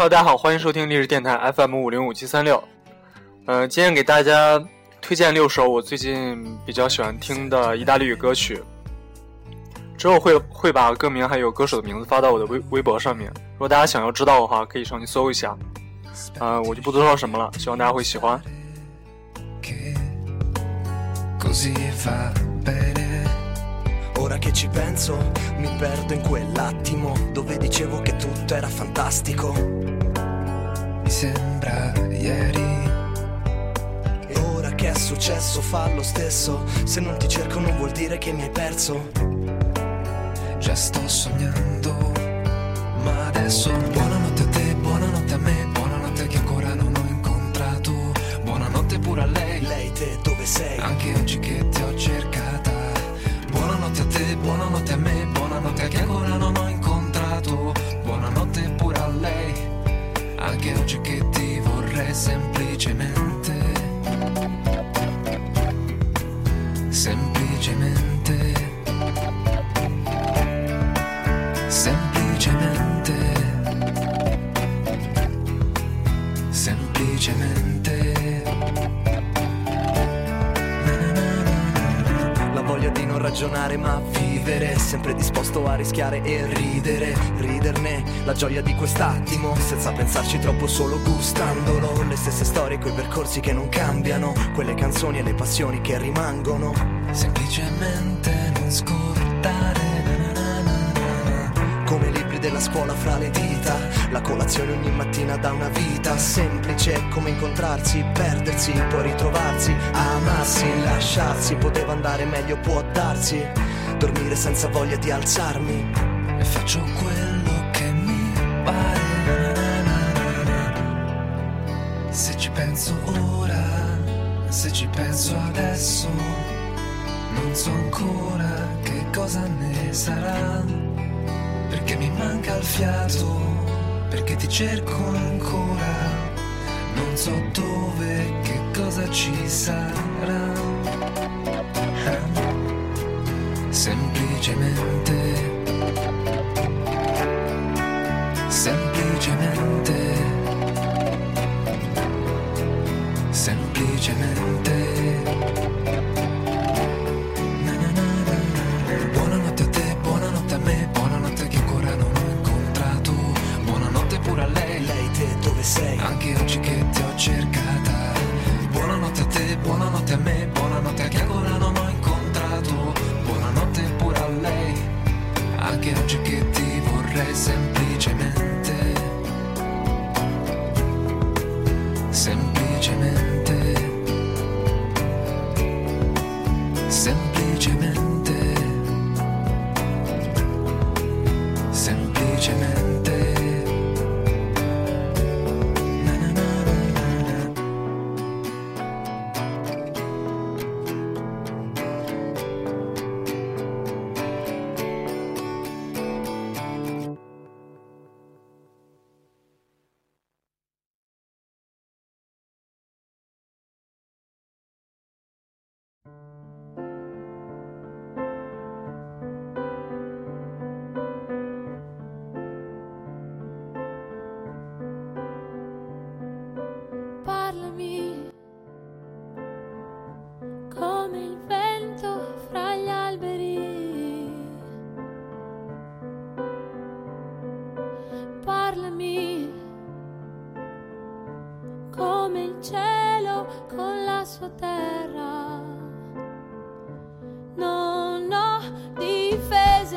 哈大家好，欢迎收听励志电台 FM 五零五七三六。呃，今天给大家推荐六首我最近比较喜欢听的意大利语歌曲。之后会会把歌名还有歌手的名字发到我的微微博上面。如果大家想要知道的话，可以上去搜一下。呃，我就不多说什么了，希望大家会喜欢。Ora che ci penso, mi perdo in quell'attimo dove dicevo che tutto era fantastico. Mi sembra ieri. E ora che è successo fa lo stesso. Se non ti cerco non vuol dire che mi hai perso. Già sto sognando. Ma adesso buonanotte a te, buonanotte a me, buonanotte che ancora non ho incontrato. Buonanotte pure a lei. Lei te dove sei? Anche oggi che ti ho cercata. Buonanotte a te, buonanotte a me, buonanotte che ancora non ho incontrato. Buonanotte pure a lei. Anche oggi che ti vorrei. Semplicemente. Ragionare ma vivere Sempre disposto a rischiare e ridere Riderne la gioia di quest'attimo Senza pensarci troppo solo gustandolo Le stesse storie, quei percorsi che non cambiano Quelle canzoni e le passioni che rimangono. Semplicemente non scordare Della scuola fra le dita. La colazione ogni mattina da una vita Semplice come incontrarsi, perdersi, poi ritrovarsi Amarsi, lasciarsi, poteva andare meglio, può darsi Dormire senza voglia di alzarmi. E faccio quello che mi pare. Se ci penso ora Se ci penso adesso Non so ancora che cosa ne sarà Perché mi manca il fiato Perché ti cerco ancora. Non so dove, che cosa ci sarà. Semplicemente dove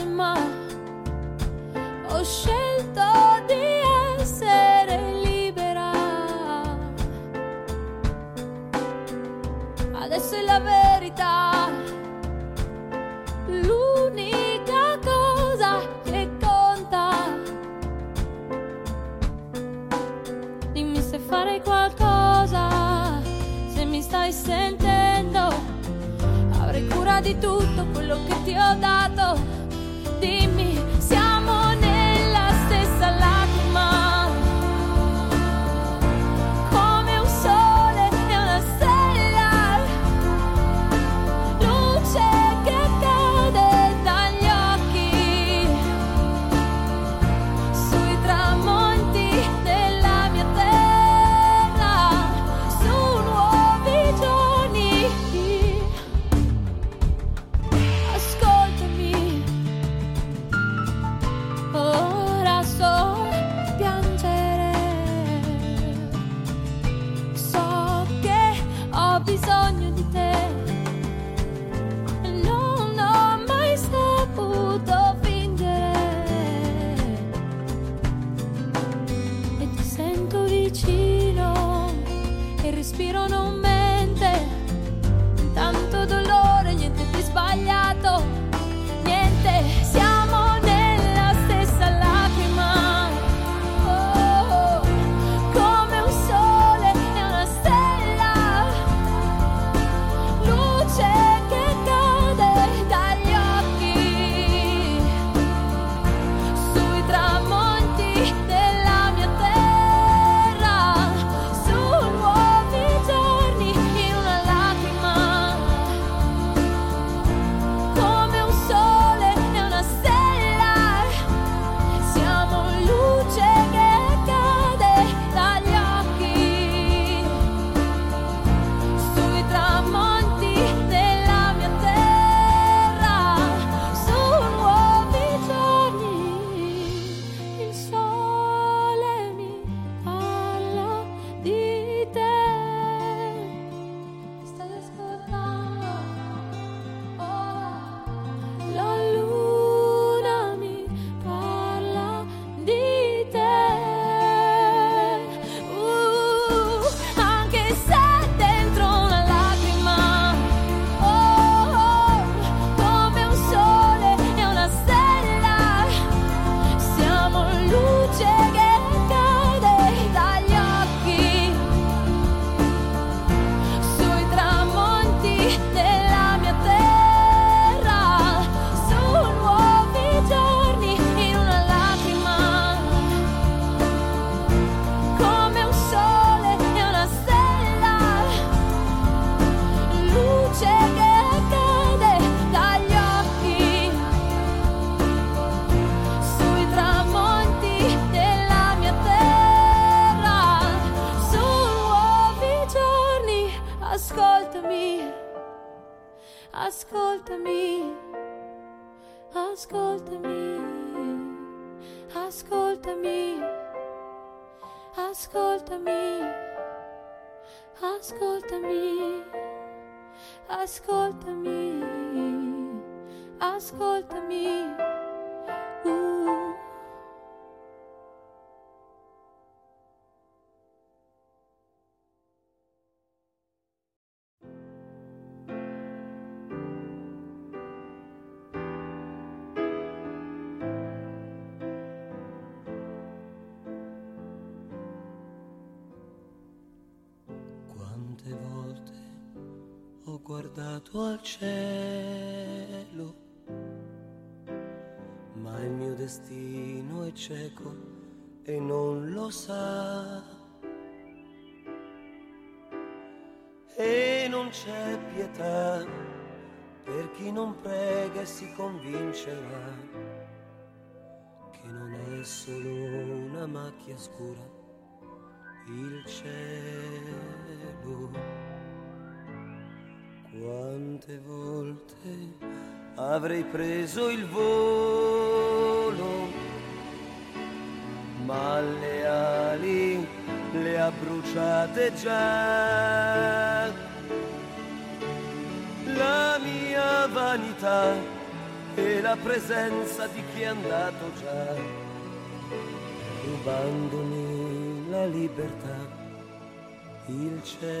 difese ma ho scelto di essere libera. Adesso è la verità. L'unica cosa che conta. Dimmi se farei qualcosa. Se mi stai sentendo. Avrei cura di tutto quello che ti ho dato. il respiro non mente, tanto dolore, niente ti sbaglia. ascoltami, ascoltami, ascoltami, ascoltami, ascoltami, ascoltami, ascoltami, ascoltami. ascoltami. Quante volte ho guardato al cielo, ma il mio destino è cieco e non lo sa. E non c'è pietà per chi non prega e si convincerà che non è solo una macchia scura il cielo. Quante volte avrei preso il volo, ma le ali le ha bruciate già. La mia vanità e la presenza di chi è andato già rubandomi la libertà, il cielo.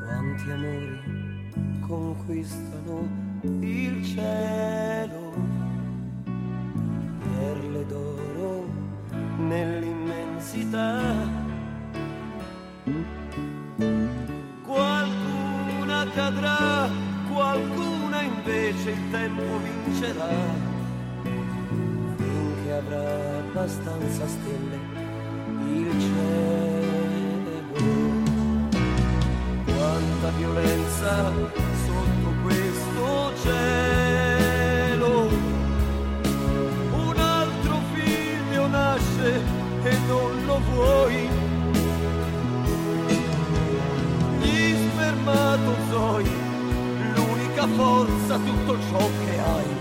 Quanti amori conquistano il cielo, perle d'oro nell'immensità. Cadrà, qualcuna invece il tempo vincerà. Finché avrà abbastanza stelle il cielo. Quanta violenza sotto questo cielo. Un altro figlio nasce e non lo vuoi. L'unica forza, tutto ciò che hai.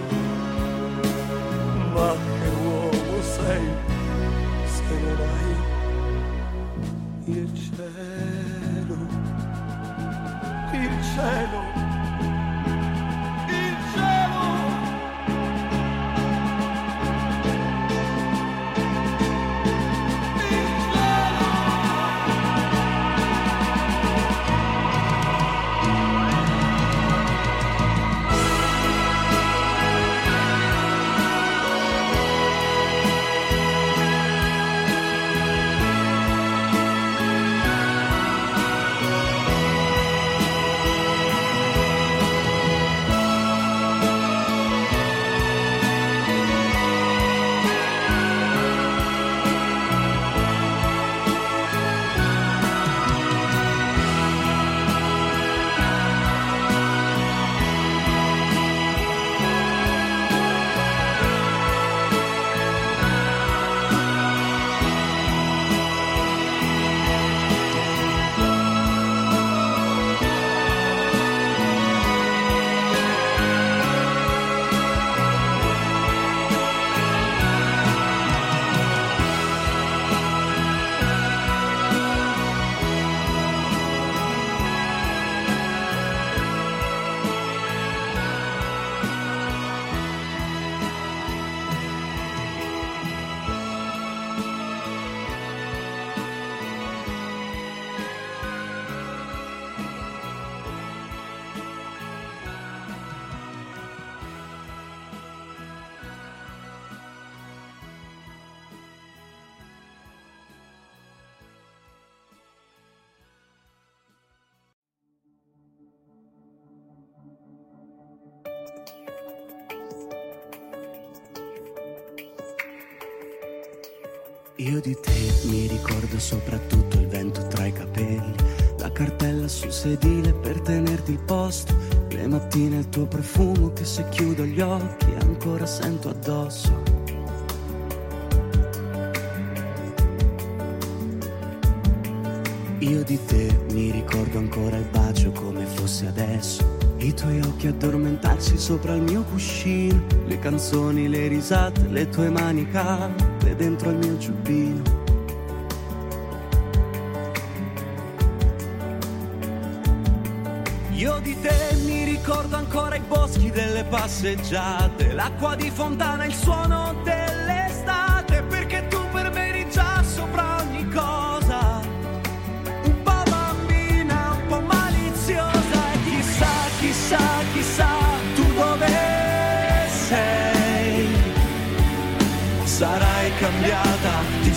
Io di te mi ricordo soprattutto il vento tra i capelli, la cartella sul sedile per tenerti il posto, le mattine il tuo profumo che se chiudo gli occhi ancora sento addosso. Io di te mi ricordo ancora il bacio come fosse adesso, i tuoi occhi addormentarsi sopra il mio cuscino, le canzoni, le risate, le tue mani calme dentro il mio giubbino. Io di te mi ricordo ancora i boschi delle passeggiate, l'acqua di fontana, il suono dell'estate,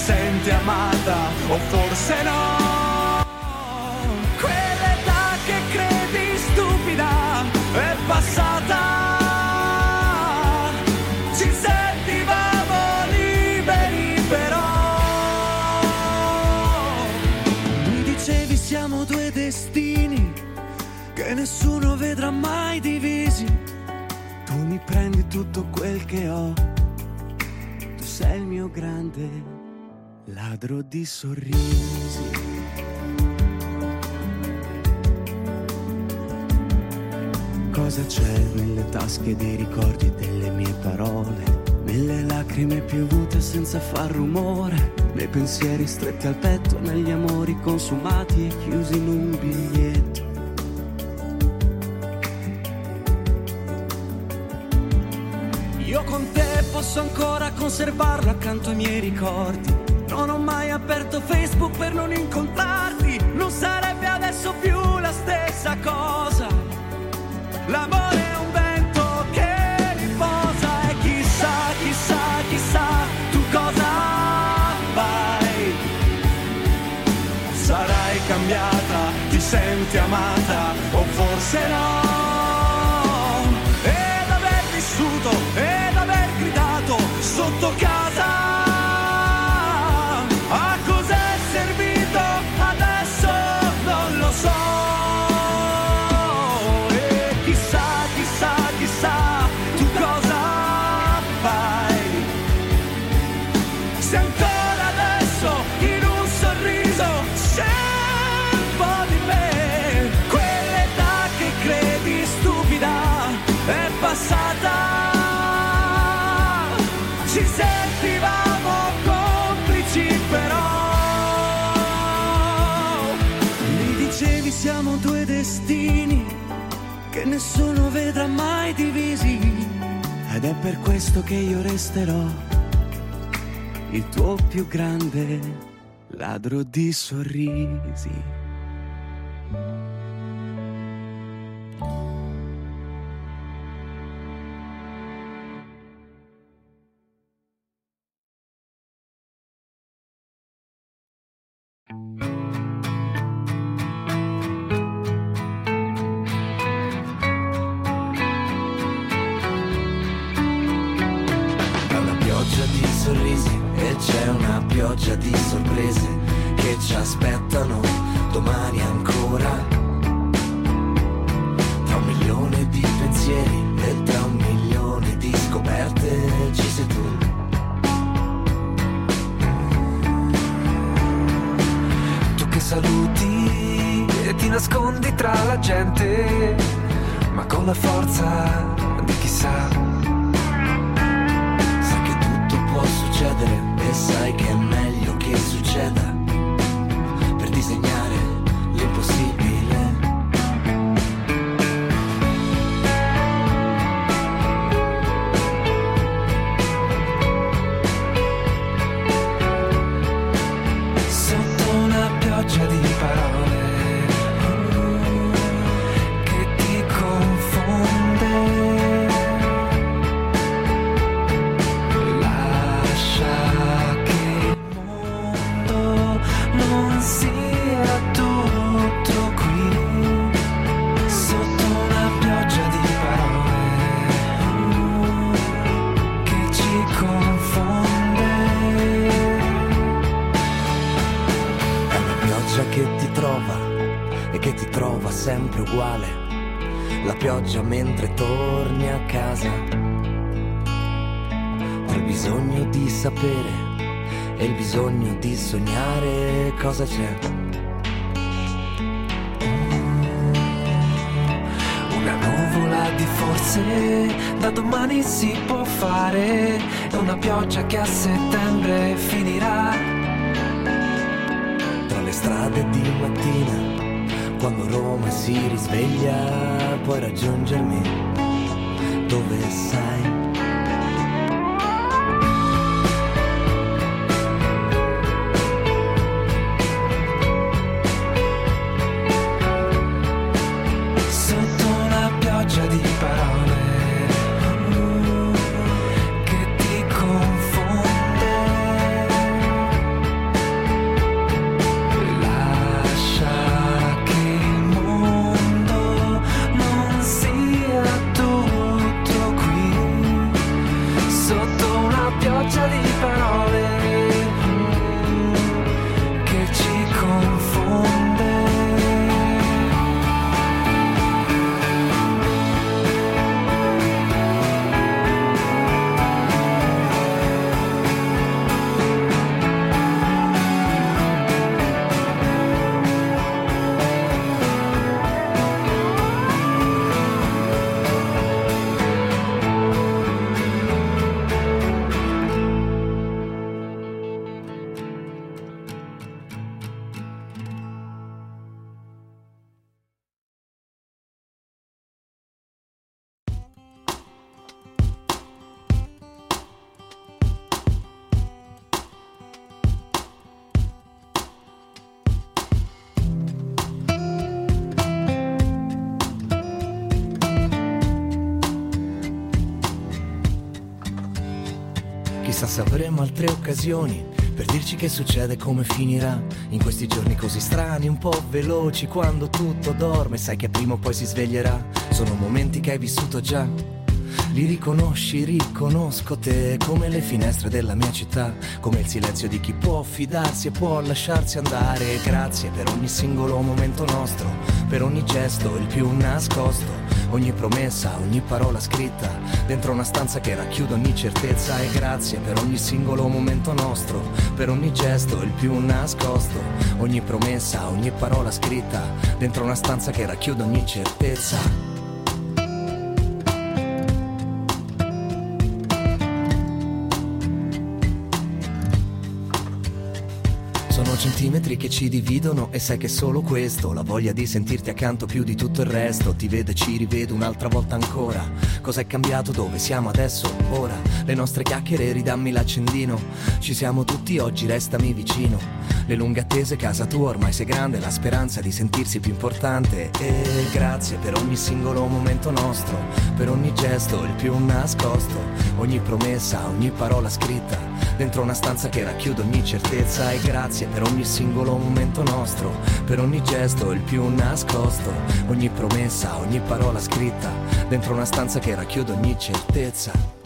senti amata o forse no? Quell'età che credi stupida è passata. Ci sentivamo liberi però. Mi dicevi siamo due destini che nessuno vedrà mai divisi. Tu mi prendi tutto quel che ho. Tu sei il mio grande ladro di sorrisi. Cosa c'è nelle tasche dei ricordi delle mie parole? Nelle lacrime piovute senza far rumore, nei pensieri stretti al petto, negli amori consumati e chiusi in un biglietto. Io con te posso ancora conservarlo accanto ai miei ricordi. Non ho mai aperto Facebook per non incontrarti, non sarebbe adesso più la stessa cosa. L'amore è un vento che riposa e chissà, chissà, chissà, tu cosa fai. Sarai cambiata, ti senti amata o forse no. Destini che nessuno vedrà mai divisi. Ed è per questo che io resterò il tuo più grande ladro di sorrisi. C'è una pioggia di sorprese che ci aspettano domani ancora. Tra un milione di pensieri e tra un milione di scoperte ci sei tu. Tu che saluti e ti nascondi tra la gente, ma con la forza va sempre uguale, la pioggia mentre torni a casa, tra il bisogno di sapere e il bisogno di sognare cosa c'è. Una nuvola di forse da domani si può fare, e una pioggia che a settembre finirà. Tra le strade di mattina quando Roma si risveglia, puoi raggiungermi dove sai. Avremo altre occasioni per dirci che succede e come finirà. In questi giorni così strani, un po' veloci, quando tutto dorme, sai che prima o poi si sveglierà. Sono momenti che hai vissuto già. Li riconosci, riconosco te come le finestre della mia città, come il silenzio di chi può fidarsi e può lasciarsi andare. Grazie per ogni singolo momento nostro, per ogni gesto, il più nascosto, ogni promessa, ogni parola scritta, dentro una stanza che racchiude ogni certezza. E grazie per ogni singolo momento nostro, per ogni gesto, il più nascosto, ogni promessa, ogni parola scritta, dentro una stanza che racchiude ogni certezza. Centimetri che ci dividono e sai che solo questo La voglia di sentirti accanto più di tutto il resto Ti vedo e ci rivedo un'altra volta ancora. Cos'è cambiato? Dove siamo adesso? Ora Le nostre chiacchiere ridammi l'accendino. Ci siamo tutti oggi, restami vicino. Le lunghe attese, casa tua ormai sei grande La speranza di sentirsi più importante. E grazie per ogni singolo momento nostro Per ogni gesto, il più nascosto. Ogni promessa, ogni parola scritta Dentro una stanza che racchiude ogni certezza E grazie per ogni singolo momento nostro. Per ogni gesto, il più nascosto. Ogni promessa, ogni parola scritta. Dentro una stanza che racchiude ogni certezza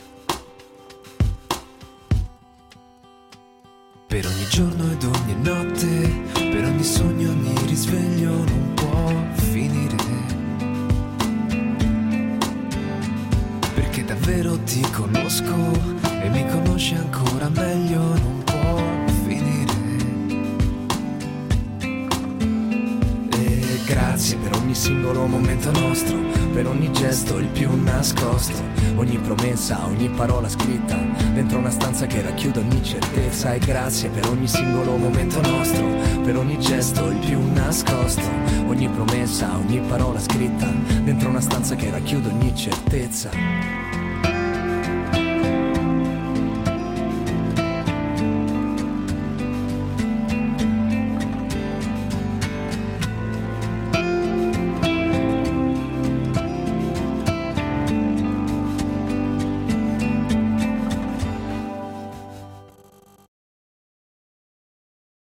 grazie per ogni singolo momento nostro, per ogni gesto il più nascosto, ogni promessa, ogni parola scritta, dentro una stanza che racchiude ogni certezza. E grazie per ogni singolo momento nostro, per ogni gesto il più nascosto, ogni promessa, ogni parola scritta, dentro una stanza che racchiude ogni certezza.